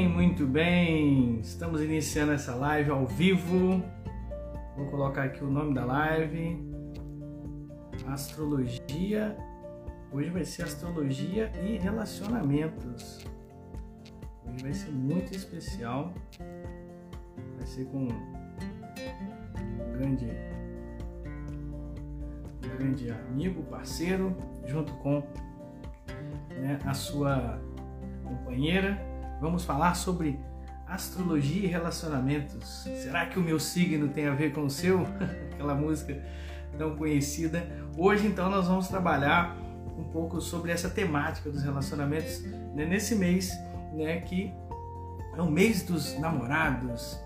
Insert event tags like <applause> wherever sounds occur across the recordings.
muito bem. Estamos iniciando essa live ao vivo. Vou colocar aqui o nome da live. Astrologia. Hoje vai ser astrologia e relacionamentos. Hoje vai ser muito especial. Vai ser com um grande, um grande amigo, parceiro, junto com né, a sua companheira. Vamos falar sobre astrologia e relacionamentos. Será que o meu signo tem a ver com o seu? <laughs> Aquela música tão conhecida. Hoje, então, nós vamos trabalhar um pouco sobre essa temática dos relacionamentos né, nesse mês, né, que é o mês dos namorados.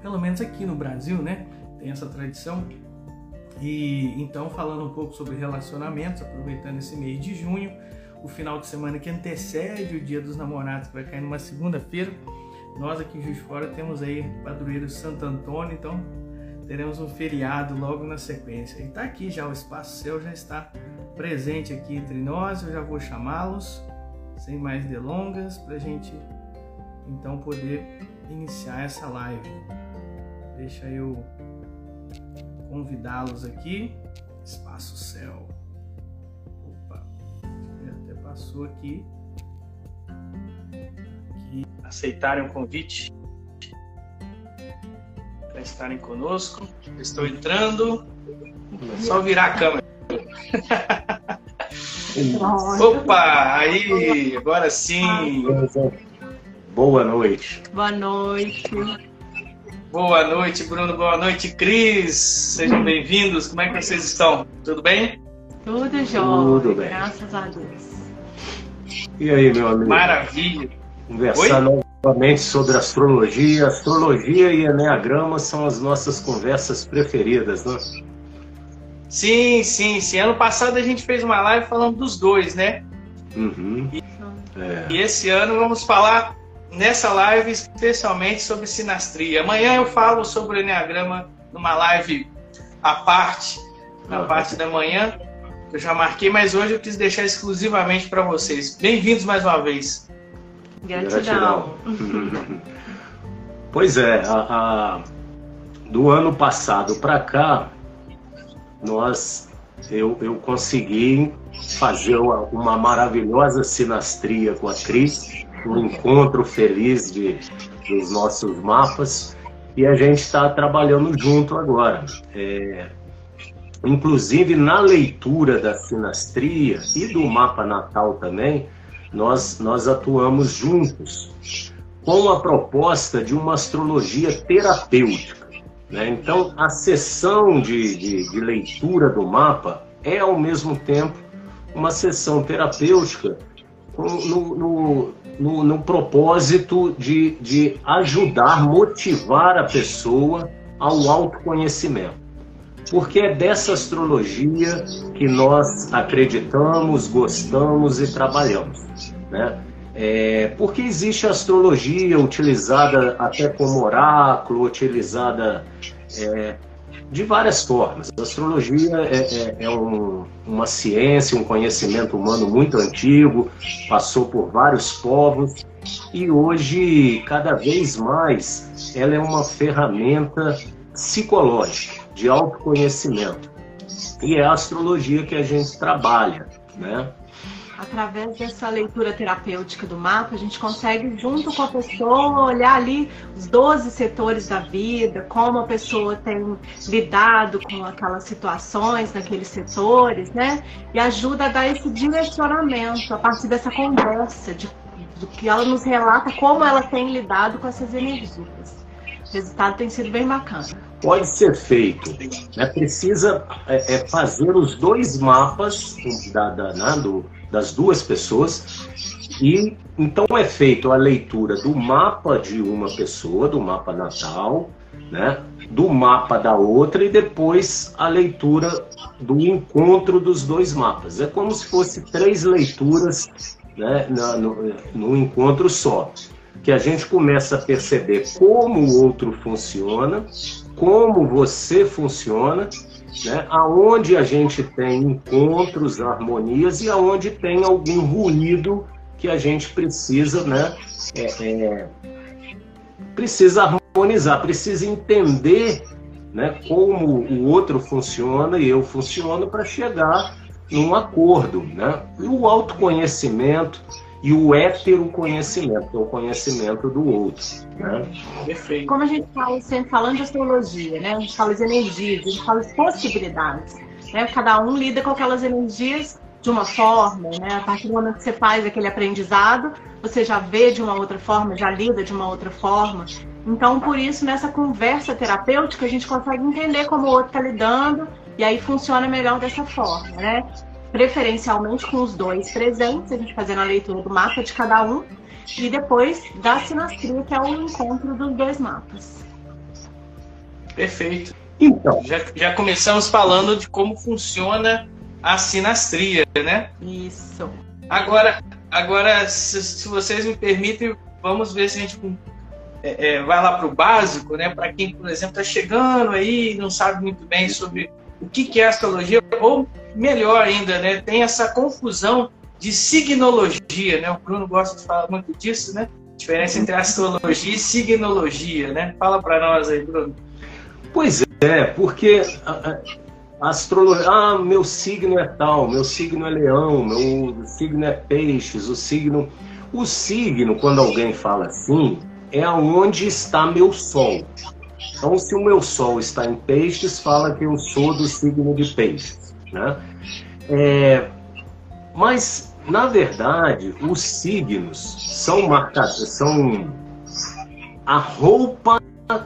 Pelo menos aqui no Brasil, né, tem essa tradição. E então, falando um pouco sobre relacionamentos, aproveitando esse mês de junho, o final de semana que antecede o Dia dos Namorados, que vai cair numa segunda-feira. Nós aqui em Juiz de Fora temos aí padroeiro Santo Antônio, então teremos um feriado logo na sequência. E está aqui já, o Espaço Céu já está presente aqui entre nós, eu já vou chamá-los, sem mais delongas, para a gente então poder iniciar essa live. Deixa eu convidá-los aqui, Espaço Céu passou aqui. Que aceitarem o convite para estarem conosco. Estou entrando. É só virar a câmera. Opa, aí, agora sim. Boa noite. Boa noite. Boa noite, Bruno. Boa noite, Cris. Sejam bem-vindos. Como é que vocês estão? Tudo bem? Tudo jóia. Tudo bem. Graças a Deus. E aí, meu amigo? Maravilha. Conversar Oi? novamente sobre astrologia. Astrologia e Enneagrama são as nossas conversas preferidas, né? Sim, sim, sim. Ano passado a gente fez uma live falando dos dois, né? Uhum. E, é. e esse ano vamos falar nessa live especialmente sobre sinastria. Amanhã eu falo sobre o Enneagrama numa live à parte, na uhum. parte da manhã eu já marquei, mas hoje eu quis deixar exclusivamente para vocês. Bem-vindos mais uma vez. Gratidão. <laughs> pois é, a, a, do ano passado para cá, nós eu, eu consegui fazer uma maravilhosa sinastria com a Cris, um encontro feliz de, dos nossos mapas, e a gente está trabalhando junto agora. É, Inclusive, na leitura da sinastria e do mapa natal também, nós, nós atuamos juntos com a proposta de uma astrologia terapêutica. Né? Então, a sessão de, de, de leitura do mapa é, ao mesmo tempo, uma sessão terapêutica no, no, no, no, propósito de, de ajudar, motivar a pessoa ao autoconhecimento porque é dessa astrologia que nós acreditamos, gostamos e trabalhamos. Né? É, porque existe a astrologia utilizada até como oráculo, utilizada é, de várias formas. A astrologia é, é, é um, uma ciência, um conhecimento humano muito antigo, passou por vários povos e hoje, cada vez mais, ela é uma ferramenta psicológica de autoconhecimento. E é a astrologia que a gente trabalha, né? Através dessa leitura terapêutica do mapa, a gente consegue, junto com a pessoa, olhar ali os 12 setores da vida, como a pessoa tem lidado com aquelas situações naqueles setores, né? E ajuda a dar esse direcionamento a partir dessa conversa, de, do que ela nos relata como ela tem lidado com essas energias. O resultado tem sido bem bacana pode ser feito. Né? Precisa é, é, fazer os dois mapas da, da, né, do, das duas pessoas e então é feito a leitura do mapa de uma pessoa, do mapa natal, né, do mapa da outra e depois a leitura do encontro dos dois mapas. É como se fosse três leituras né, no, no encontro só. Que a gente começa a perceber como o outro funciona como você funciona, né? aonde a gente tem encontros, harmonias e aonde tem algum ruído que a gente precisa, né? É, é, precisa harmonizar, precisa entender né, como o outro funciona e eu funciono para chegar num acordo. Né? E o autoconhecimento e o heteroconhecimento, que é o conhecimento do outro. Né? Perfeito. Como a gente fala sempre falando de astrologia, né? a gente fala de energias, a gente fala de possibilidades. Né? Cada um lida com aquelas energias de uma forma, né? A partir do momento que você faz aquele aprendizado, você já vê de uma outra forma, já lida de uma outra forma. Então, por isso, nessa conversa terapêutica, a gente consegue entender como o outro está lidando e aí funciona melhor dessa forma, né? Preferencialmente com os dois presentes, a gente fazendo a leitura do mapa de cada um e depois da sinastria, que é o encontro dos dois mapas. Perfeito. Então, já, já começamos falando de como funciona a sinastria, né? Isso. Agora, agora se, se vocês me permitem, vamos ver se a gente é, é, vai lá para o básico, né? Para quem, por exemplo, está chegando aí e não sabe muito bem sobre o que, que é astrologia, ou melhor ainda, né? Tem essa confusão de signologia, né? O Bruno gosta de falar muito disso, né? diferença entre astrologia e signologia, né? Fala para nós aí, Bruno. Pois é, porque astrologia, ah, meu signo é tal, meu signo é leão, meu signo é peixes, o signo. O signo, quando alguém fala assim, é aonde está meu sol. Então, se o meu sol está em peixes, fala que eu sou do signo de peixes. Né? É, mas, na verdade, os signos são marcados, são a roupa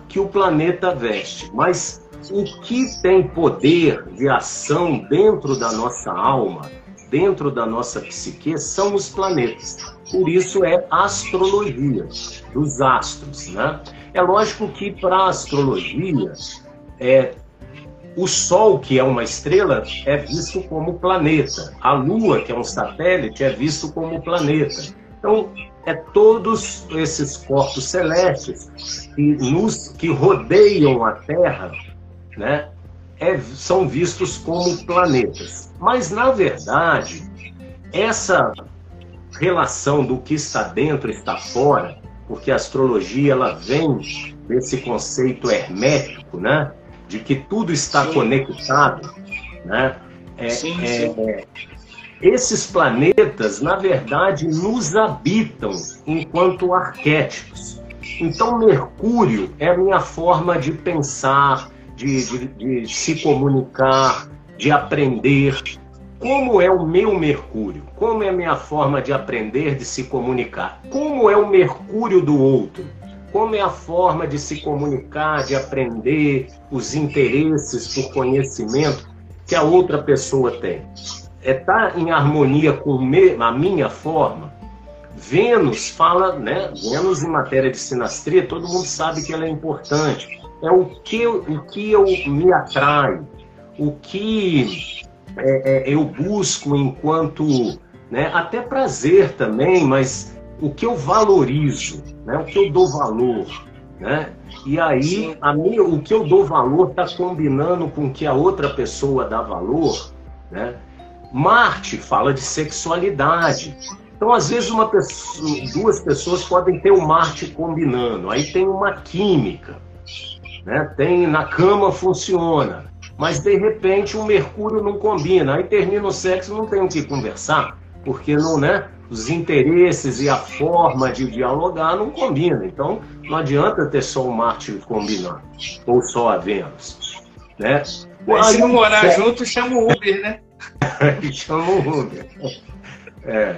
que o planeta veste. Mas o que tem poder de ação dentro da nossa alma, dentro da nossa psique, são os planetas. Por isso é astrologia, dos astros. Né? É lógico que para a astrologia, é, o Sol, que é uma estrela, é visto como planeta. A Lua, que é um satélite, é visto como planeta. Então, é todos esses corpos celestes que, nos, que rodeiam a Terra né, é, são vistos como planetas. Mas, na verdade, essa relação do que está dentro está fora, porque a astrologia ela vem desse conceito hermético, né, de que tudo está sim. conectado, né? É, sim, é, sim. É, esses planetas, na verdade, nos habitam enquanto arquétipos. Então, Mercúrio é a minha forma de pensar, de, de, de se comunicar, de aprender. Como é o meu Mercúrio? Como é a minha forma de aprender, de se comunicar? Como é o Mercúrio do outro? Como é a forma de se comunicar, de aprender, os interesses por conhecimento que a outra pessoa tem? É estar tá em harmonia com a minha forma? Vênus fala, né? Vênus em matéria de sinastria, todo mundo sabe que ela é importante é o que, o que eu me atrai, o que é, é, eu busco enquanto, né, até prazer também, mas o que eu valorizo, né, o que eu dou valor. Né? E aí, a minha, o que eu dou valor está combinando com o que a outra pessoa dá valor. Né? Marte fala de sexualidade. Então, às vezes, uma pessoa, duas pessoas podem ter o Marte combinando, aí tem uma química né? Tem na cama funciona, mas de repente o Mercúrio não combina, aí termina o sexo, não tem o que conversar, porque não, né? Os interesses e a forma de dialogar não combinam. Então não adianta ter só o Marte combinando ou só a Vênus, né? Mas se não morar junto, chama o Uber, né? <laughs> chama o Uber. É.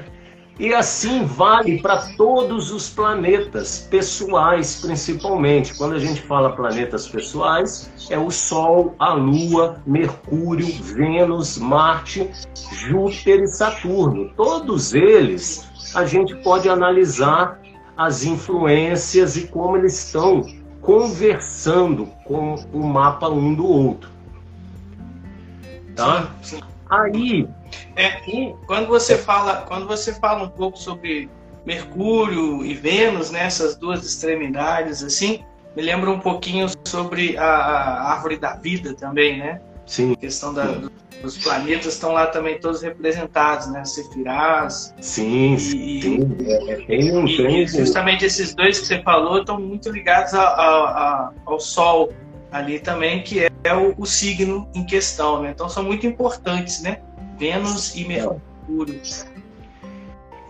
E assim vale para todos os planetas pessoais, principalmente. Quando a gente fala planetas pessoais, é o Sol, a Lua, Mercúrio, Vênus, Marte, Júpiter e Saturno. Todos eles a gente pode analisar as influências e como eles estão conversando com o mapa um do outro. Tá? Aí é, quando você fala, quando você fala um pouco sobre Mercúrio e Vênus, nessas né, duas extremidades, assim, me lembra um pouquinho sobre a, a, árvore da vida também, né? Sim. A questão da, os planetas estão lá também todos representados, né? Sefirás. Sim, e, sim. É, é, tem um, e, justamente esses dois que você falou estão muito ligados a, a, ao Sol ali também, que é, é o, o, signo em questão, né? Então são muito importantes, né? Vênus e Mercúrio.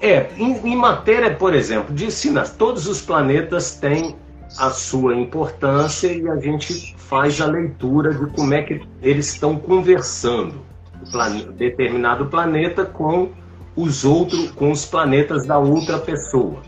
É, em, em matéria, por exemplo, de sinais, todos os planetas têm a sua importância e a gente faz a leitura de como é que eles estão conversando, o determinado planeta com os outros, com os planetas da outra pessoa.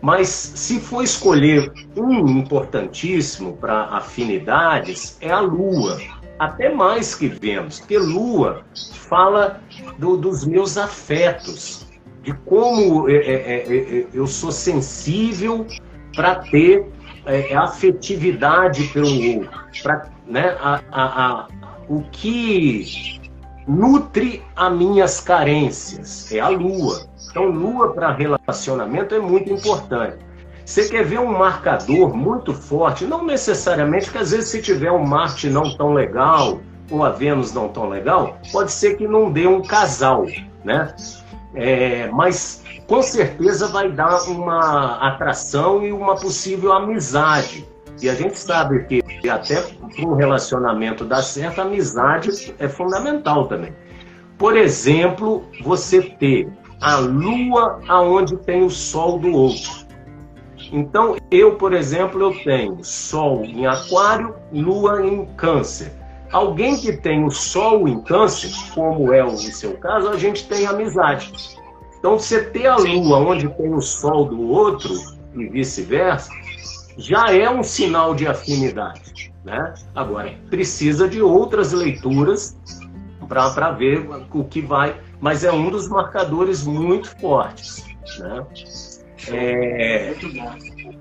Mas se for escolher um importantíssimo para afinidades, é a Lua. Até mais que Vênus, porque Lua fala do, dos meus afetos, de como é, é, é, é eu sou sensível para ter é, é, afetividade pelo outro, para né, a, a, a, o que nutre as minhas carências é a lua. Então, lua para relacionamento é muito importante. Você quer ver um marcador muito forte, não necessariamente, porque às vezes se tiver um Marte não tão legal ou a Vênus não tão legal, pode ser que não dê um casal, né? É, mas com certeza vai dar uma atração e uma possível amizade. E a gente sabe que até um relacionamento dar certo, a amizade é fundamental também. Por exemplo, você ter a lua aonde tem o sol do outro. Então, eu, por exemplo, eu tenho sol em aquário, lua em câncer. Alguém que tem o sol em câncer, como é o seu caso, a gente tem amizade. Então, você ter a Lua onde tem o Sol do outro e vice-versa, já é um sinal de afinidade. Né? Agora, precisa de outras leituras para ver o que vai, mas é um dos marcadores muito fortes. Né? É...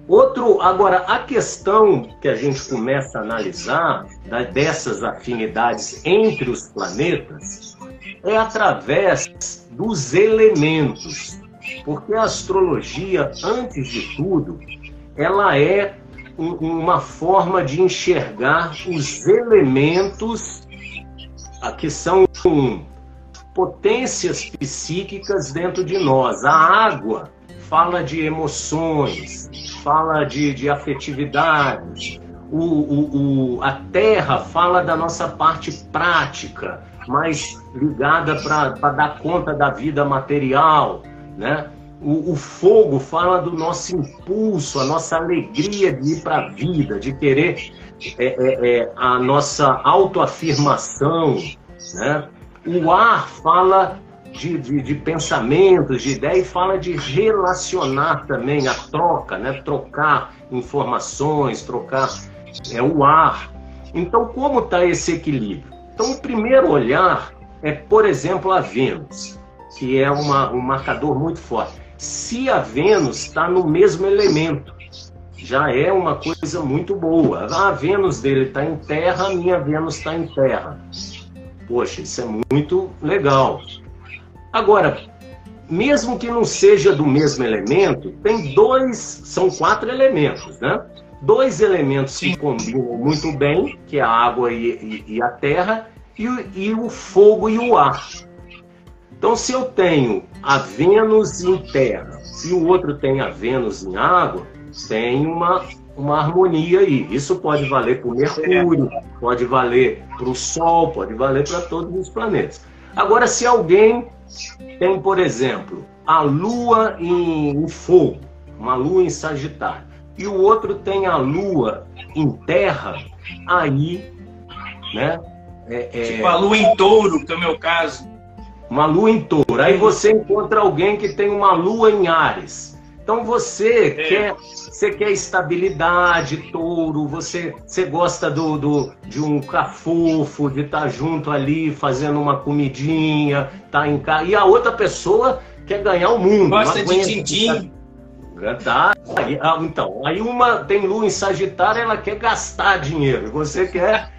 Outro, agora, a questão que a gente começa a analisar dessas afinidades entre os planetas é através dos elementos. Porque a astrologia, antes de tudo, ela é um, uma forma de enxergar os elementos que são potências psíquicas dentro de nós. A água fala de emoções, fala de, de afetividade. O, o, o, a terra fala da nossa parte prática, mais ligada para dar conta da vida material, né? O, o, fogo fala do nosso impulso, a nossa alegria de ir para a vida, de querer é, é, é, a nossa autoafirmação, né? O ar fala de, de, de pensamentos, de ideia e fala de relacionar também a troca, né? Trocar informações, trocar é o ar. Então, como está esse equilíbrio? Então, o primeiro olhar é, por exemplo, a Vênus, que é uma, um marcador muito forte. Se a Vênus está no mesmo elemento, já é uma coisa muito boa. A Vênus dele está em terra, a minha Vênus está em terra. Poxa, isso é muito legal. Agora, mesmo que não seja do mesmo elemento, tem dois, são quatro elementos, né? Dois elementos que combinam muito bem, que é a água e, e, e a terra, e, e o fogo e o ar. Então, se eu tenho a Vênus em terra e o outro tem a Vênus em água, tem uma, uma harmonia aí. Isso pode valer para o Mercúrio, pode valer para o Sol, pode valer para todos os planetas. Agora, se alguém tem, por exemplo, a Lua em, fogo, uma Lua em Sagitário, e o outro tem a Lua em terra, aí, né? É, é... Tipo a lua em touro, que é o meu caso. Uma lua em touro. Aí você encontra alguém que tem uma lua em Ares. Então você é. quer você quer estabilidade, touro, você, você gosta do, do, de um cafofo, de estar tá junto ali fazendo uma comidinha, tá em casa. E a outra pessoa quer ganhar o mundo. Gosta de tintim. Tá? Aí, ah, então, aí uma tem lua em Sagitário, ela quer gastar dinheiro. Você quer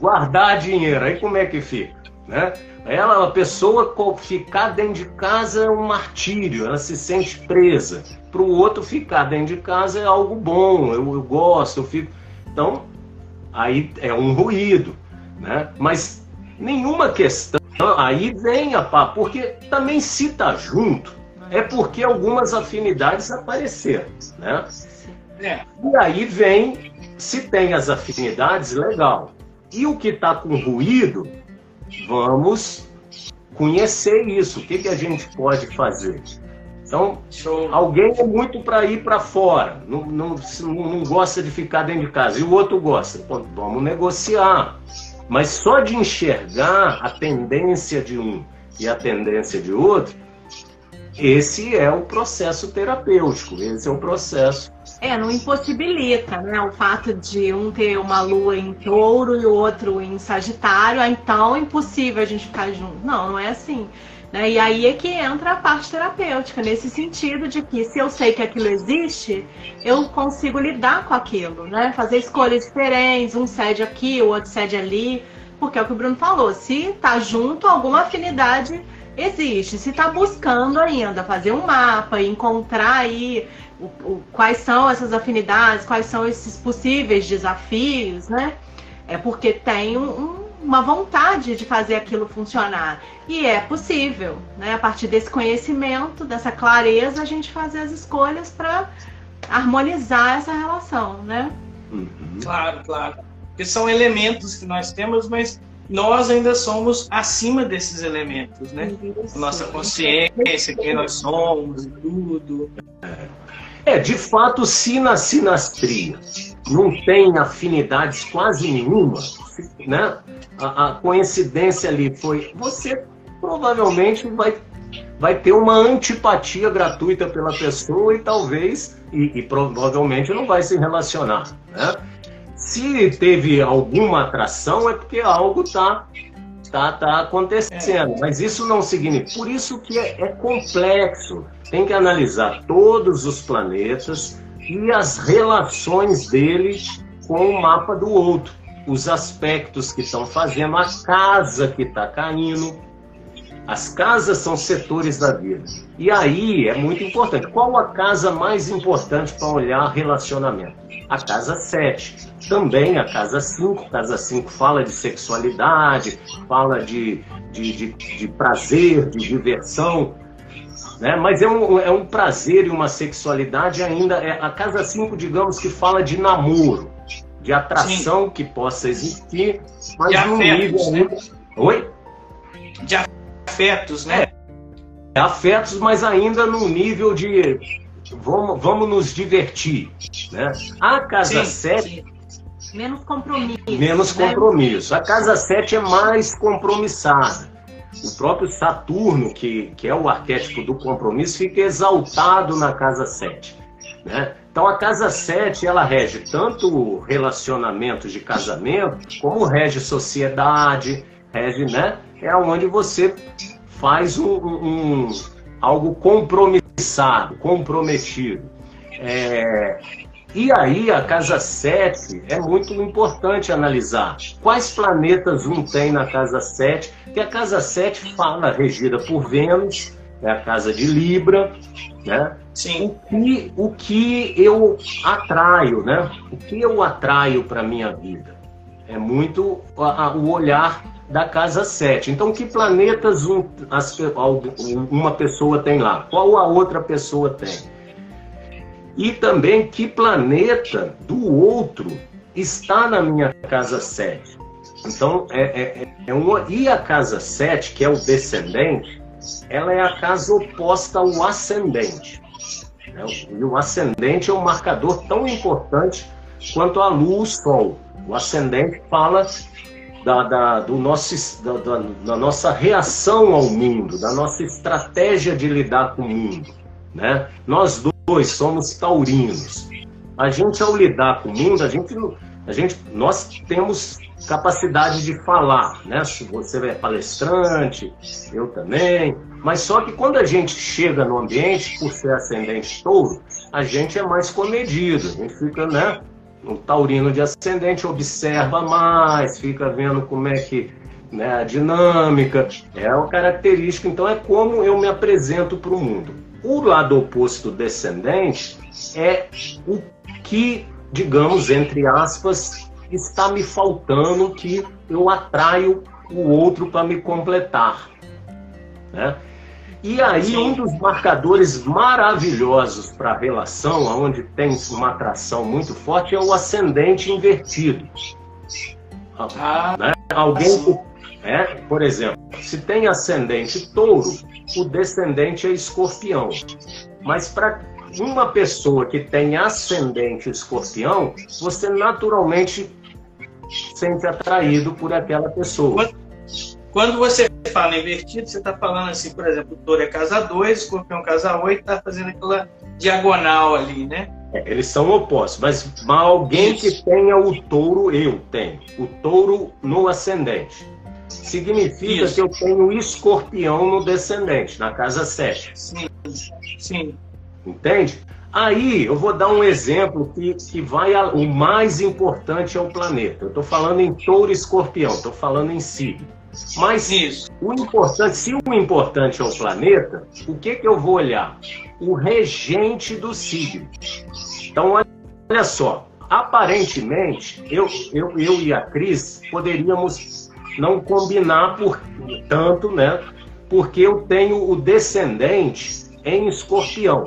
guardar dinheiro. Aí como é que fica? Né? Ela, a pessoa ficar dentro de casa é um martírio, ela se sente presa. Para o outro ficar dentro de casa é algo bom, eu, eu gosto, eu fico. Então, aí é um ruído. Né? Mas nenhuma questão. Aí vem a pá, porque também se tá junto, é porque algumas afinidades apareceram, né? É. E aí vem, se tem as afinidades, legal. E o que está com ruído, vamos conhecer isso. O que, que a gente pode fazer? Então, Show. alguém é muito para ir para fora, não, não, não, gosta de ficar dentro de casa, e o outro gosta. Pô, vamos negociar. Mas só de enxergar a tendência de um e a tendência de outro, esse é o processo terapêutico, esse é o processo. É, não impossibilita, né? O fato de um ter uma lua em touro e o outro em sagitário, então é impossível a gente ficar junto. Não, não é assim. Né? E aí é que entra a parte terapêutica, nesse sentido de que se eu sei que aquilo existe, eu consigo lidar com aquilo, né? Fazer escolhas diferentes, um cede aqui, o outro cede ali, porque é o que o Bruno falou, se tá junto, alguma afinidade existe. Se tá buscando ainda fazer um mapa, encontrar aí o, o, quais são essas afinidades, quais são esses possíveis desafios, né? É porque tem um uma vontade de fazer aquilo funcionar. E é possível, né? A partir desse conhecimento, dessa clareza, a gente fazer as escolhas para harmonizar essa relação, né? Uhum. Claro, claro. Porque são elementos que nós temos, mas nós ainda somos acima desses elementos, né? Isso. Nossa consciência, quem nós somos e tudo. É, de fato, se na sinastria não tem afinidades quase nenhuma, né? A, a coincidência ali foi você provavelmente vai vai ter uma antipatia gratuita pela pessoa e talvez e, e, provavelmente não vai se relacionar. Né? Se teve alguma atração é porque algo está tá, tá acontecendo, mas isso não significa. Por isso que é, é complexo. Tem que analisar todos os planetas e as relações deles com o mapa do outro os aspectos que estão fazendo, a casa que está caindo. As casas são setores da vida. E aí é muito importante. Qual a casa mais importante para olhar relacionamento? A casa 7. Também a casa 5. Casa 5 fala de sexualidade, fala de, de, de, de prazer, de diversão. Né? Mas é um, é um prazer e uma sexualidade ainda. É, a casa 5, digamos que fala de namoro de atração Sim. que possa existir, mas de afetos, nível. Né? Oi? De afetos, né? É, afetos, mas ainda num nível de vamos, vamos nos divertir. Né? A casa 7. Menos compromisso. Menos né? compromisso. A casa 7 é mais compromissada. O próprio Saturno, que, que é o arquétipo do compromisso, fica exaltado na casa 7. Né? Então a casa 7, ela rege tanto relacionamentos de casamento, como rege sociedade, rege, né? É onde você faz um, um algo compromissado, comprometido. É, e aí a casa 7 é muito importante analisar quais planetas um tem na casa 7, que a casa 7 fala regida por Vênus, é a casa de Libra, né? Sim. O que, o que eu atraio, né? O que eu atraio para minha vida? É muito a, a, o olhar da casa 7. Então, que planetas um, as, uma pessoa tem lá? Qual a outra pessoa tem? E também que planeta do outro está na minha casa 7. Então, é, é, é uma, e a casa 7, que é o descendente, ela é a casa oposta ao ascendente. Né? E o ascendente é um marcador tão importante quanto a lua, o sol. O ascendente fala da, da, do nosso, da, da, nossa reação ao mundo, da nossa estratégia de lidar com o mundo. Né? Nós dois somos taurinos. A gente, ao lidar com o mundo, a gente, a gente, nós temos capacidade de falar, né? Você é palestrante, eu também. Mas só que quando a gente chega no ambiente, por ser ascendente touro, a gente é mais comedido. A gente fica, né? Um taurino de ascendente observa mais, fica vendo como é que né, a dinâmica, é uma característica. Então é como eu me apresento para o mundo. O lado oposto descendente é o que, digamos, entre aspas, está me faltando que eu atraio o outro para me completar. Né? E aí, um dos marcadores maravilhosos para a relação, onde tem uma atração muito forte, é o ascendente invertido. Ah, né? Alguém que, é, por exemplo, se tem ascendente touro, o descendente é escorpião. Mas para uma pessoa que tem ascendente escorpião, você naturalmente sente atraído por aquela pessoa. Quando você fala invertido, você está falando assim, por exemplo, o touro é casa 2, escorpião casa 8, está fazendo aquela diagonal ali, né? É, eles são opostos, mas, mas alguém Isso. que tenha o touro, eu tenho. O touro no ascendente. Significa Isso. que eu tenho escorpião no descendente, na casa 7. Sim, sim. Entende? Aí eu vou dar um exemplo que, que vai. A, o mais importante é o planeta. Eu estou falando em touro e escorpião, estou falando em signo. Mas Isso. o importante, se o importante é o planeta, o que, que eu vou olhar? O regente do signo. Então, olha só, aparentemente, eu, eu, eu e a Cris poderíamos não combinar por tanto, né? Porque eu tenho o descendente em escorpião.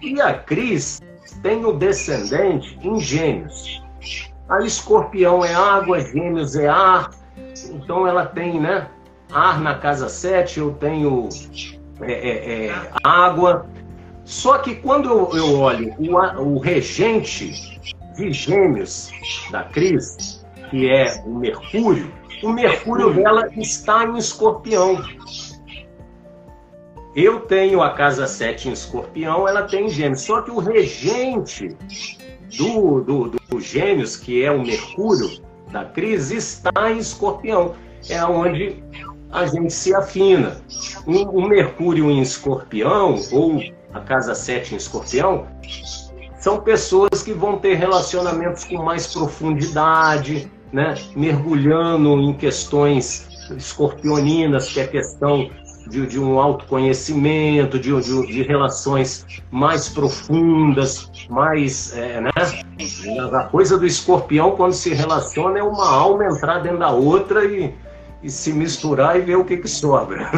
E a Cris tem o descendente em gêmeos. A escorpião é água, gêmeos é ar, então ela tem, né? Ar na casa 7, eu tenho é, é, é, água. Só que quando eu, eu olho o, o regente de gêmeos da Cris, que é o Mercúrio, o Mercúrio dela está em escorpião. Eu tenho a casa 7 em escorpião, ela tem em gêmeos. Só que o regente do, do, do gêmeos, que é o Mercúrio, da crise está em escorpião. É onde a gente se afina. O, o Mercúrio em escorpião, ou a casa 7 em escorpião, são pessoas que vão ter relacionamentos com mais profundidade, né? mergulhando em questões escorpioninas, que é questão de, de um autoconhecimento, de, de, de, relações mais profundas, mais. É, né? A coisa do escorpião, quando se relaciona, é uma alma entrar dentro da outra e, e se misturar e ver o que, que sobra.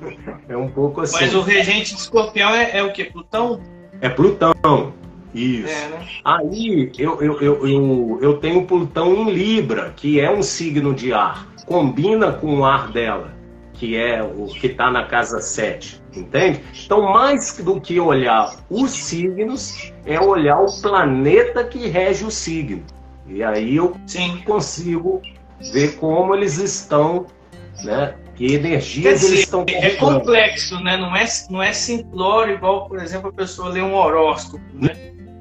<laughs> é um pouco assim. Mas o regente de escorpião é, é o que? Plutão? É Plutão. Isso. É, né? Aí eu, eu, eu, eu, eu tenho Plutão em Libra, que é um signo de ar. Combina com o ar dela que é o que está na casa 7, entende? Então, mais do que olhar os signos, é olhar o planeta que rege o signo. E aí eu Sim. consigo ver como eles estão, né? Que energias dizer, eles estão É complexo, né? Não é, não é simplório, igual, por exemplo, a pessoa lê um horóscopo, né?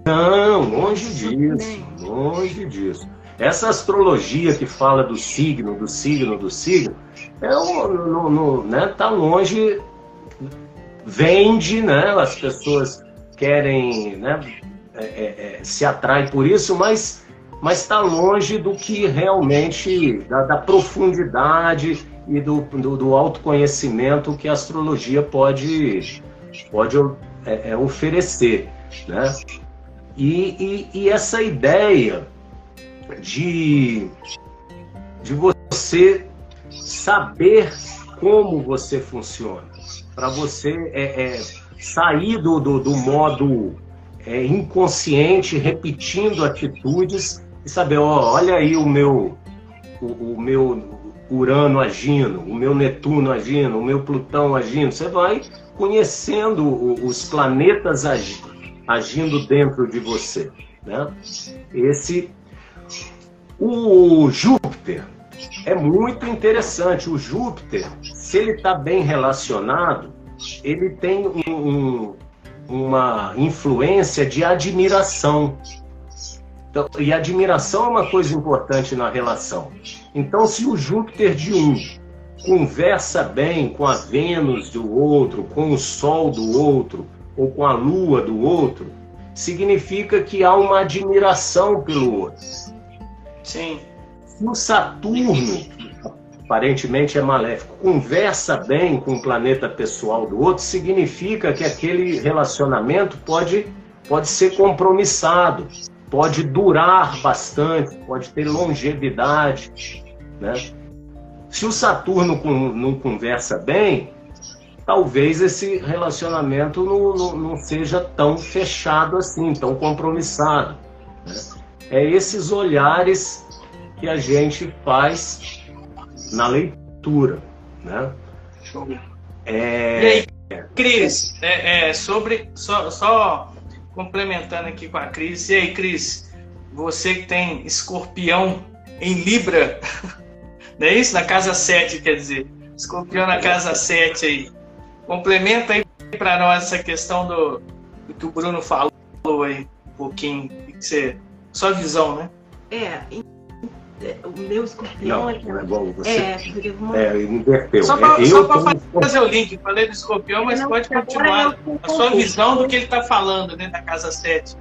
Não, longe disso, longe disso. Essa astrologia que fala do signo, do signo, do signo, é um, no, no, né, tá longe, vende, né? As pessoas querem, né? É, é, é se atrai por isso, mas mas está longe do que realmente da, da profundidade e do, do, do, autoconhecimento que a astrologia pode pode é, é oferecer, né? E, e, e essa ideia de, de você saber como você funciona, para você é, é, sair do, do, do modo é, inconsciente, repetindo atitudes e saber, ó, olha aí o meu, o, o, meu Urano agindo, o meu Netuno agindo, o meu Plutão agindo. Você vai conhecendo os planetas agindo dentro de você. Né? Esse o Júpiter é muito interessante. O Júpiter, se ele está bem relacionado, ele tem um, uma influência de admiração. Então, e admiração é uma coisa importante na relação. Então, se o Júpiter de um conversa bem com a Vênus do outro, com o Sol do outro, ou com a Lua do outro, significa que há uma admiração pelo outro. Sim. Se o Saturno, aparentemente é maléfico, conversa bem com o planeta pessoal do outro, significa que aquele relacionamento pode, pode ser compromissado, pode durar bastante, pode ter longevidade. Né? Se o Saturno não conversa bem, talvez esse relacionamento não, não, não seja tão fechado assim, tão compromissado. Né? É esses olhares que a gente faz na leitura. Né? É... E aí, Cris, é, é, sobre só, só complementando aqui com a Cris. E aí, Cris, você que tem escorpião em Libra, <laughs> não é isso? Na casa 7, quer dizer. Escorpião na casa 7 aí. Complementa aí para nós essa questão do, do, que o Bruno falou aí um pouquinho. Que você, sua visão, né? É, o meu escorpião não, é que. É, bom, você, é, é, inverteu. Só para é, fazer o link, falei do escorpião, mas não, pode continuar a sua visão do que ele está falando né, da casa 7.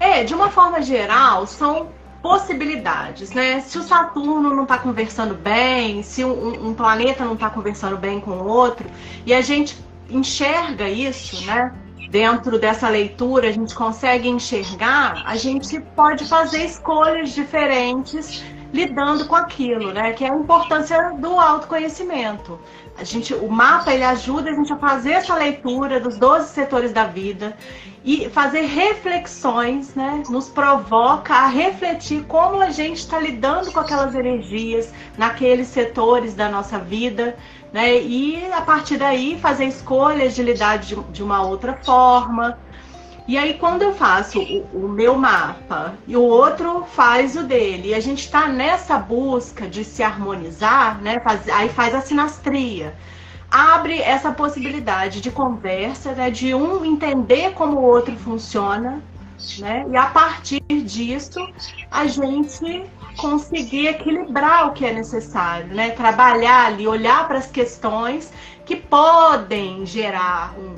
É, de uma forma geral, são possibilidades, né? Se o Saturno não está conversando bem, se um, um planeta não está conversando bem com o outro, e a gente enxerga isso, né? Dentro dessa leitura, a gente consegue enxergar, a gente pode fazer escolhas diferentes lidando com aquilo, né? Que é a importância do autoconhecimento. A gente, o mapa ele ajuda a gente a fazer essa leitura dos 12 setores da vida e fazer reflexões, né? Nos provoca a refletir como a gente está lidando com aquelas energias naqueles setores da nossa vida, né? E a partir daí fazer escolhas de lidar de, de uma outra forma. E aí, quando eu faço o, o, meu mapa e o outro faz o dele, e a gente está nessa busca de se harmonizar, né? Faz, aí faz a sinastria abre essa possibilidade de conversa, né, de um entender como o outro funciona, né, e a partir disso a gente conseguir equilibrar o que é necessário, né, trabalhar ali, olhar para as questões que podem gerar um,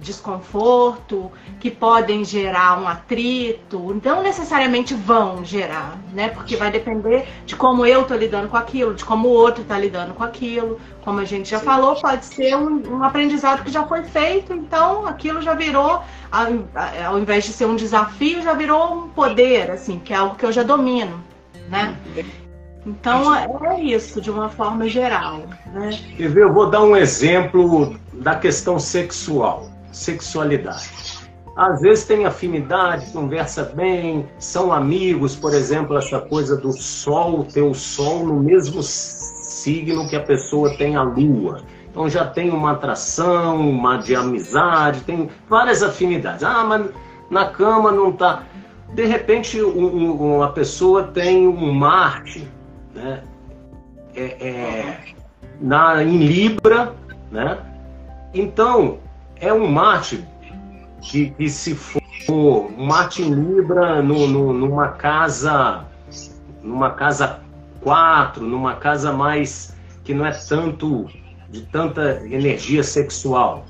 desconforto, que podem gerar um atrito, não necessariamente vão gerar, né? Porque vai depender de como eu tô lidando com aquilo, de como o outro tá lidando com aquilo. Como a gente já Sim. falou, pode ser um, um, aprendizado que já foi feito, então aquilo já virou, ao, invés de ser um desafio, já virou um poder, assim, que é algo que eu já domino, né? Então é isso, de uma forma geral. Né? Eu vou dar um exemplo da questão sexual sexualidade. Às vezes tem afinidade, conversa bem, são amigos, por exemplo, essa coisa do sol, ter o sol no mesmo signo que a pessoa tem a lua. Então já tem uma atração, uma de amizade, tem várias afinidades. Ah, mas na cama não tá. De repente, um, uma pessoa tem um Marte, né? É, é, na, em Libra, né? Então, é um Marte que, que se for em Libra no, no, numa casa numa casa 4, numa casa mais que não é tanto de tanta energia sexual.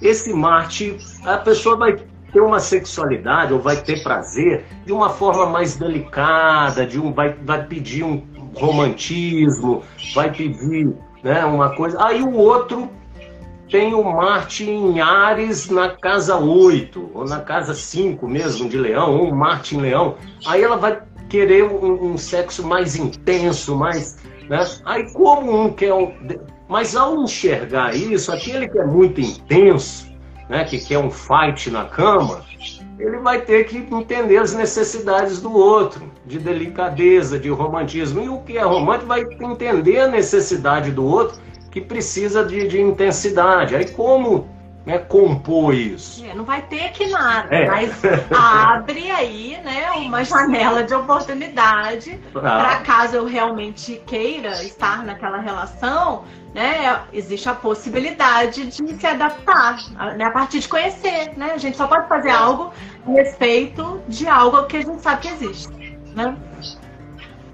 Esse Marte, a pessoa vai ter uma sexualidade ou vai ter prazer de uma forma mais delicada, de um vai, vai pedir um romantismo, vai pedir né, uma coisa. Aí o outro tem o Marte em Ares na casa 8, ou na casa 5 mesmo de Leão, ou Marte em Leão. Aí ela vai querer um, um sexo mais intenso, mais. Né? Aí, como um quer. Um... Mas ao enxergar isso, aquele que é muito intenso, né, que quer um fight na cama, ele vai ter que entender as necessidades do outro, de delicadeza, de romantismo. E o que é romântico vai entender a necessidade do outro que precisa de, de intensidade. Aí como né, compor isso? É, não vai ter aqui nada, é. mas abre aí né, uma janela de oportunidade ah. para caso eu realmente queira estar naquela relação, né, existe a possibilidade de se adaptar né, a partir de conhecer. Né? A gente só pode fazer algo a respeito de algo que a gente sabe que existe. Né?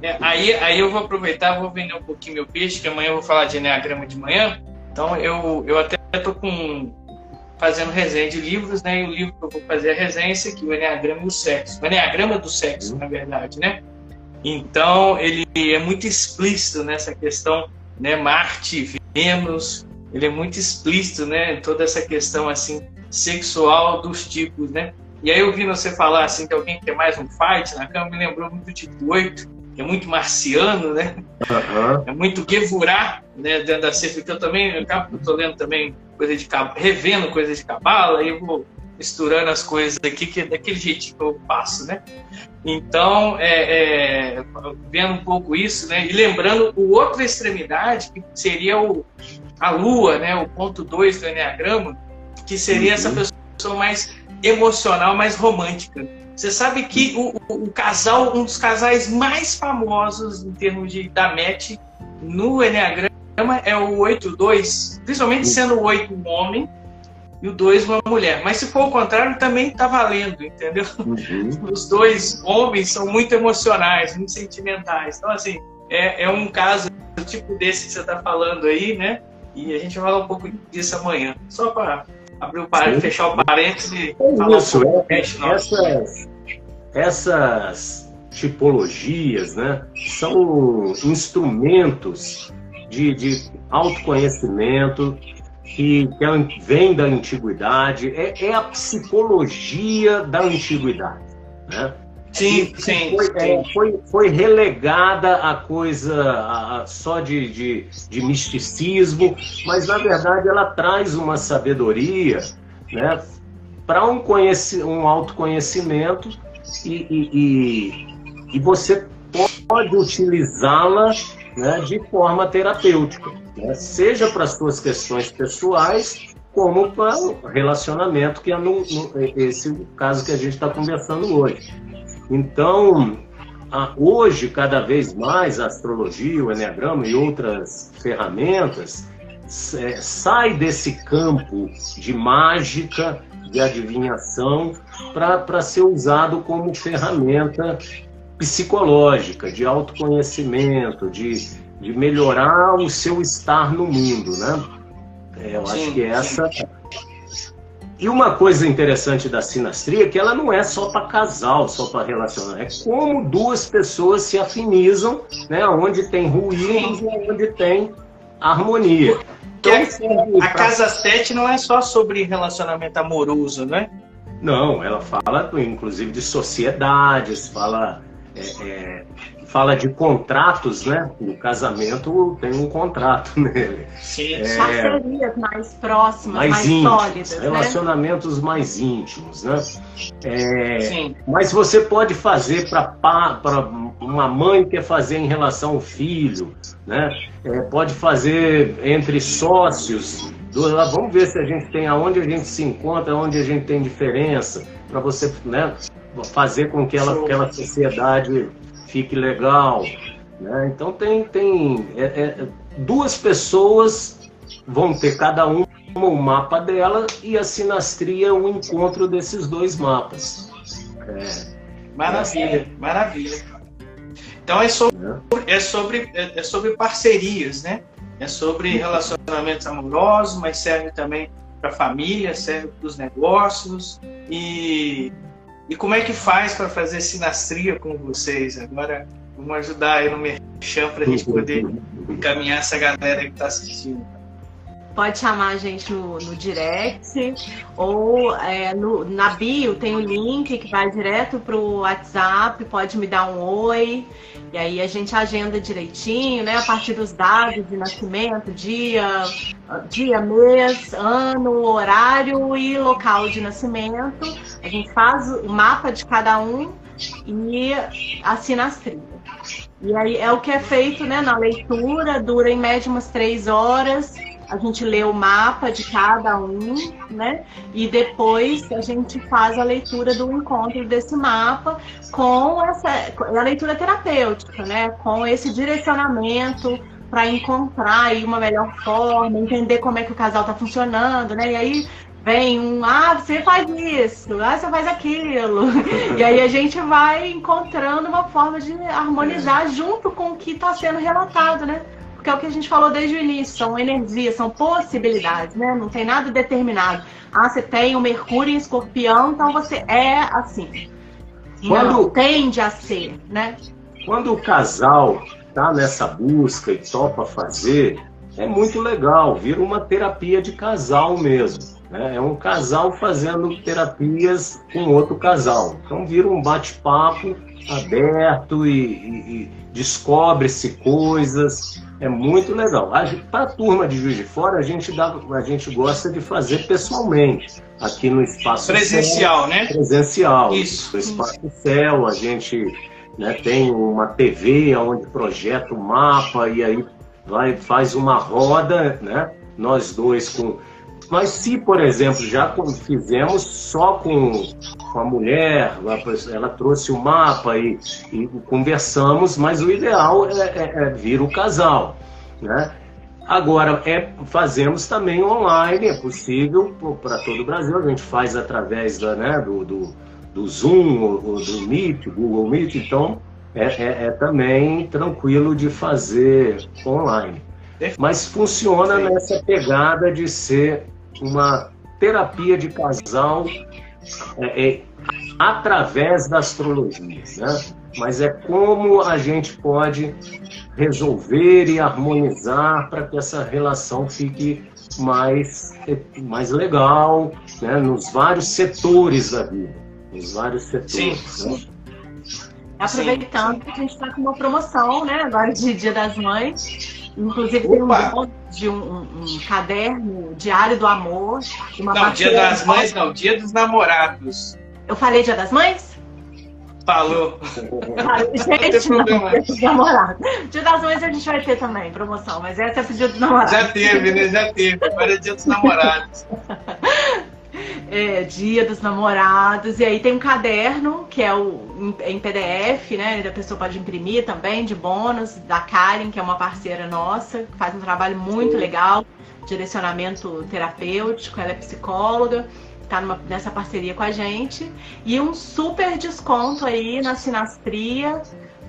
É, aí, aí eu vou aproveitar, vou vender um pouquinho meu peixe, que amanhã eu vou falar de Enneagrama de manhã. Então eu, eu até estou com fazendo resenha de livros, né? E o livro que eu vou fazer a resenha é esse aqui, o Enneagrama e o Sexo. O Enneagrama do Sexo, na verdade, né? Então ele é muito explícito nessa questão, né? Marte, Vênus, ele é muito explícito, né? Toda essa questão assim sexual dos tipos, né? E aí eu vi você falar assim que alguém quer mais um fight na cama, me lembrou muito do tipo 8, é muito marciano, né? Uhum. É muito Gevurah, né? Dentro da Sefer, que eu também, eu estou lendo também coisa de revendo coisas de cabala, aí eu vou misturando as coisas aqui, que é daquele jeito que eu passo, né? Então, é, é, vendo um pouco isso, né? E lembrando o outra extremidade, que seria o, a lua, né? O ponto 2 do Enneagrama, que seria uhum. essa pessoa mais emocional, mais romântica. Você sabe que o, o, o, casal, um dos casais mais famosos em termos de da MET no Enneagrama é o 8-2, principalmente sendo o 8 um homem e o 2 uma mulher. Mas se for o contrário, também está valendo, entendeu? Uhum. Os dois homens são muito emocionais, muito sentimentais. Então, assim, é, é um caso tipo desse que você está falando aí, né? E a gente vai falar um pouco disso amanhã. Só para abrir o parênteses, fechar o parênteses e é falar isso, pouco é, essas, essas tipologias, né? São instrumentos de, de autoconhecimento, que, que é vem da antiguidade, é, é, a psicologia da antiguidade. Né? Sim, sim. Foi, é, foi, foi, relegada a coisa a, a, só de, de, de, misticismo, mas na verdade ela traz uma sabedoria né, para um, um autoconhecimento e, e, e, você pode utilizá-la né, de forma terapêutica, né, seja para suas questões pessoais, como para o relacionamento, que é no, no, esse caso que a gente está conversando hoje. Então, a, hoje, cada vez mais, a astrologia, o Enneagrama e outras ferramentas é, sai desse campo de mágica, de adivinhação, para ser usado como ferramenta psicológica, de autoconhecimento, de, de melhorar o seu estar no mundo, né? É, eu sim, acho que essa. Sim. E uma coisa interessante da sinastria é que ela não é só para casal, só para relacionar. É como duas pessoas se afinizam, né? Onde tem ruídos e onde tem harmonia. Então, é, a casa 7 não é só sobre relacionamento amoroso, né? Não, ela fala, inclusive, de sociedades, fala é, é, fala de contratos, né? O casamento tem um contrato <laughs> nele. Sim. É, Parcerias mais próximas, mais, mais íntimos, sólidas. Né? Relacionamentos né? mais íntimos, né? É, Sim. Mas você pode fazer para uma mãe quer fazer em relação ao filho, né? É, pode fazer entre sócios. Vamos ver se a gente tem aonde a gente se encontra, onde a gente tem diferença, para você, né? fazer com que ela, aquela sociedade fique legal. Né? Então tem, tem é, é, duas pessoas vão ter cada um um mapa dela e a sinastria é um encontro desses dois mapas. É, maravilha, maravilha. Então é sobre, é. é sobre, é, é sobre parcerias, né? É sobre relacionamentos amorosos, mas serve também para a família, serve para os negócios e e como é que faz para fazer sinastria com vocês? Agora, vamos ajudar aí no Merchan para a gente poder encaminhar essa galera que está assistindo. Pode chamar a gente no, no direct ou é, no, na bio tem o um link que vai direto para o WhatsApp, pode me dar um oi. E aí a gente agenda direitinho, né? A partir dos dados de nascimento, dia, dia, mês, ano, horário e local de nascimento. A gente faz o mapa de cada um e assina as trilhas. E aí é o que é feito né, na leitura, dura em média umas três horas a gente lê o mapa de cada um, né? E depois a gente faz a leitura do encontro desse mapa com essa a leitura terapêutica, né? Com esse direcionamento para encontrar aí uma melhor forma, entender como é que o casal está funcionando, né? E aí vem um, ah, você faz isso, ah, você faz aquilo. <laughs> e aí a gente vai encontrando uma forma de harmonizar junto com o que está sendo relatado, né? Porque é o que a gente falou desde o início, são energias, são possibilidades, né? Não tem nada determinado. Ah, você tem o Mercúrio em escorpião, então você é assim. Quando, Não, tende a ser, né? Quando o casal tá nessa busca e topa fazer, é muito legal, vira uma terapia de casal mesmo. Né? É um casal fazendo terapias com outro casal. Então vira um bate-papo aberto e, e, e descobre-se coisas. É muito legal. Para a turma de Juiz de Fora, a gente, dá, a gente gosta de fazer pessoalmente, aqui no Espaço Presencial, Céu, né? Presencial. Isso. No Espaço Céu, a gente né, tem uma TV onde projeta o mapa e aí vai, faz uma roda, né? Nós dois com mas se, por exemplo, já fizemos só com, com a mulher, ela trouxe o mapa e, e conversamos, mas o ideal é, é, é vir o casal, né? Agora, é, fazemos também online, é possível para todo o Brasil, a gente faz através da, né, do, do, do Zoom, ou, do Meet, Google Meet, então é, é, é também tranquilo de fazer online. Mas funciona nessa pegada de ser uma terapia de casal é, é, através da astrologia, né? Mas é como a gente pode resolver e harmonizar para que essa relação fique mais, mais legal, né? Nos vários setores da vida, nos vários setores. Sim, né? sim. Aproveitando que a gente está com uma promoção, né? Agora de Dia das Mães. Inclusive tem um de um, um, caderno diário do amor. Uma não, Dia das Mães não, Dia dos Namorados. Eu falei Dia das Mães? Falou. <laughs> gente, não, não dia dos namorados. Dia das Mães a gente vai ter também promoção, mas essa é pro Dia dos Namorados. Já teve, né? Já teve. Agora é Dia dos Namorados. <laughs> é, Dia dos Namorados, e aí tem um caderno que é o em PDF, né? A pessoa pode imprimir também de bônus, da Karen, que é uma parceira nossa, que faz um trabalho muito legal, direcionamento terapêutico, ela é psicóloga, tá numa, nessa parceria com a gente, e um super desconto aí na sinastria.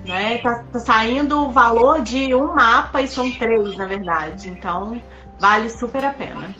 Né? Tá, tá saindo o valor de um mapa e são três, na verdade. Então, vale super a pena.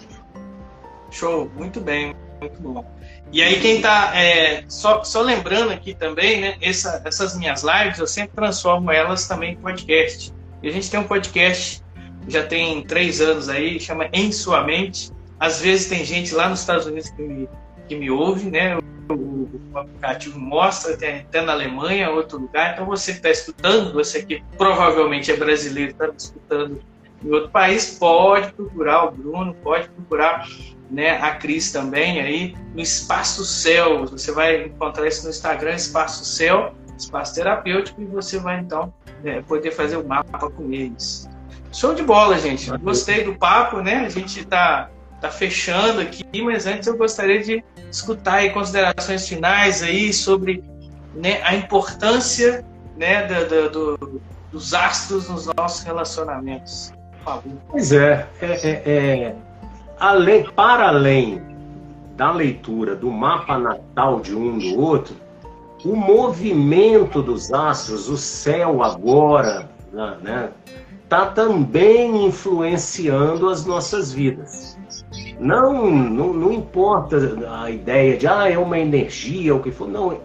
Show, muito bem muito bom. E aí quem tá é, só, só lembrando aqui também, né? Essa, essas minhas lives eu sempre transformo elas também em podcast. E a gente tem um podcast já tem três anos aí, chama Em Sua Mente. Às vezes tem gente lá nos Estados Unidos que me, que me ouve, né? O, o, aplicativo mostra, até na Alemanha, outro lugar. Então você que está escutando, você que provavelmente é brasileiro, está escutando em outro país, pode procurar o Bruno, pode procurar né, a Cris também aí no Espaço Céu. Você vai encontrar isso no Instagram, Espaço Céu, Espaço Terapêutico, e você vai então é, poder fazer o mapa com eles. Show de bola, gente. Gostei do papo, né? A gente está tá fechando aqui, mas antes eu gostaria de escutar aí considerações finais aí sobre né, a importância né, do, do, dos astros nos nossos relacionamentos. Por favor. Pois é, é, é, é além, para além da leitura do mapa natal de um do outro, o movimento dos astros, o céu agora, né, tá também influenciando as nossas vidas. Não, não, não importa a ideia de ah, é uma energia, o que for. Não,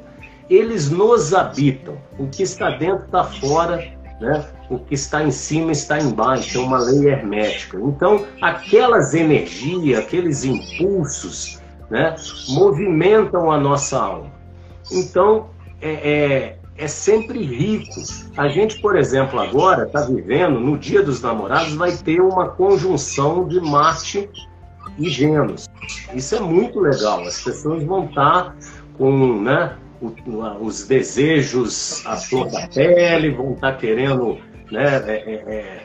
eles nos habitam. O que está dentro está fora né? O que está em cima está embaixo, é uma lei hermética. Então, aquelas energias, aqueles impulsos, né, movimentam a nossa alma. Então, é, é, é sempre rico. A gente, por exemplo, agora está vivendo, no Dia dos Namorados, vai ter uma conjunção de Marte e Vênus. Isso é muito legal. As pessoas vão estar tá com, né, os desejos à flor da pele, vão estar tá querendo né, é, é,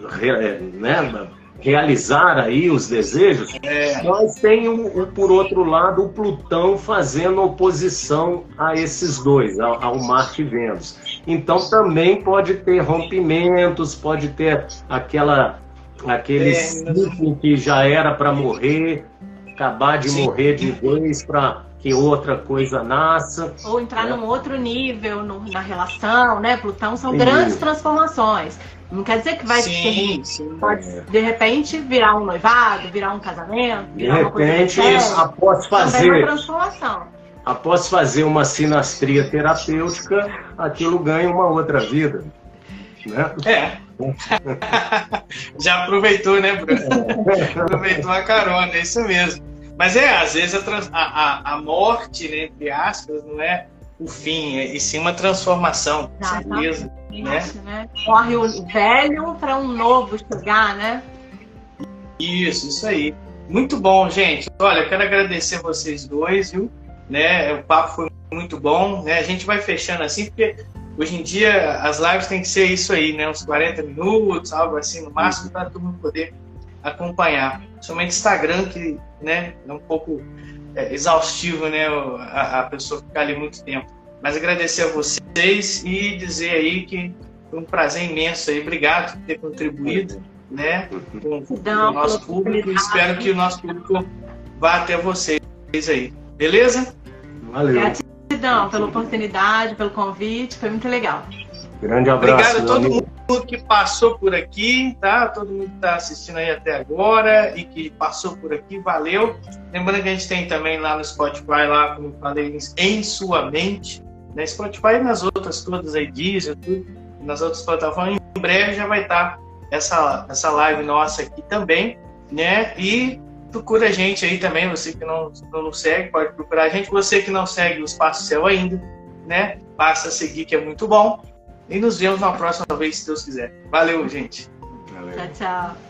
é, é, né, realizar aí os desejos, é. mas tem, um, um, por outro lado, o Plutão fazendo oposição a esses dois, ao, ao Marte e Vênus. Então também pode ter rompimentos, pode ter aquela aquele ciclo que já era para morrer, acabar de Sim. morrer de vez para que outra coisa nasça. Ou entrar né? num outro nível no, na relação, né? Plutão são sim. grandes transformações. Não quer dizer que vai sim, sim, pode é. de repente virar um noivado, virar um casamento, de repente, após fazer uma transformação. Após fazer uma sinastria terapêutica, aquilo ganha uma outra vida. Né? É. <laughs> Já aproveitou, né, Bruno? <laughs> Aproveitou a carona, é isso mesmo. Mas é, às vezes a, trans, a, a, a, morte, né, entre aspas, não é o fim, é, e sim uma transformação, com certeza. Né? né? Corre o velho para um novo chegar, né? Isso, isso aí. Muito bom, gente. Olha, eu quero agradecer vocês dois, viu? Né? O papo foi muito bom, né? A gente vai fechando assim, porque hoje em dia as lives tem que ser isso aí, né? Uns 40 minutos, algo assim, no máximo, para todo mundo poder acompanhar. Somente Instagram, que né, é um pouco é, exaustivo, né? A, a, pessoa ficar ali muito tempo. Mas agradecer a vocês e dizer aí que foi um prazer imenso aí. Obrigado por ter contribuído né, com, com o nosso público. Espero que o nosso público vá até vocês aí. Beleza? Valeu. Gratidão pela oportunidade, pelo convite. Foi muito legal. Grande abraço. Obrigado a todo mundo que passou por aqui, tá? Todo mundo que está assistindo aí até agora e que passou por aqui, valeu. Lembrando que a gente tem também lá no Spotify, lá, como eu falei, em sua mente, né? Spotify e nas outras todas aí, Deezer, tudo, nas outras plataformas. Em breve já vai estar essa, essa live nossa aqui também, né? E procura a gente aí também, você que não, não nos segue, pode procurar a gente. Você que não segue o Espaço Céu ainda, né? Basta seguir que é muito bom. E nos vemos na próxima vez, se Deus quiser. Valeu, gente. Valeu. Tchau, tchau.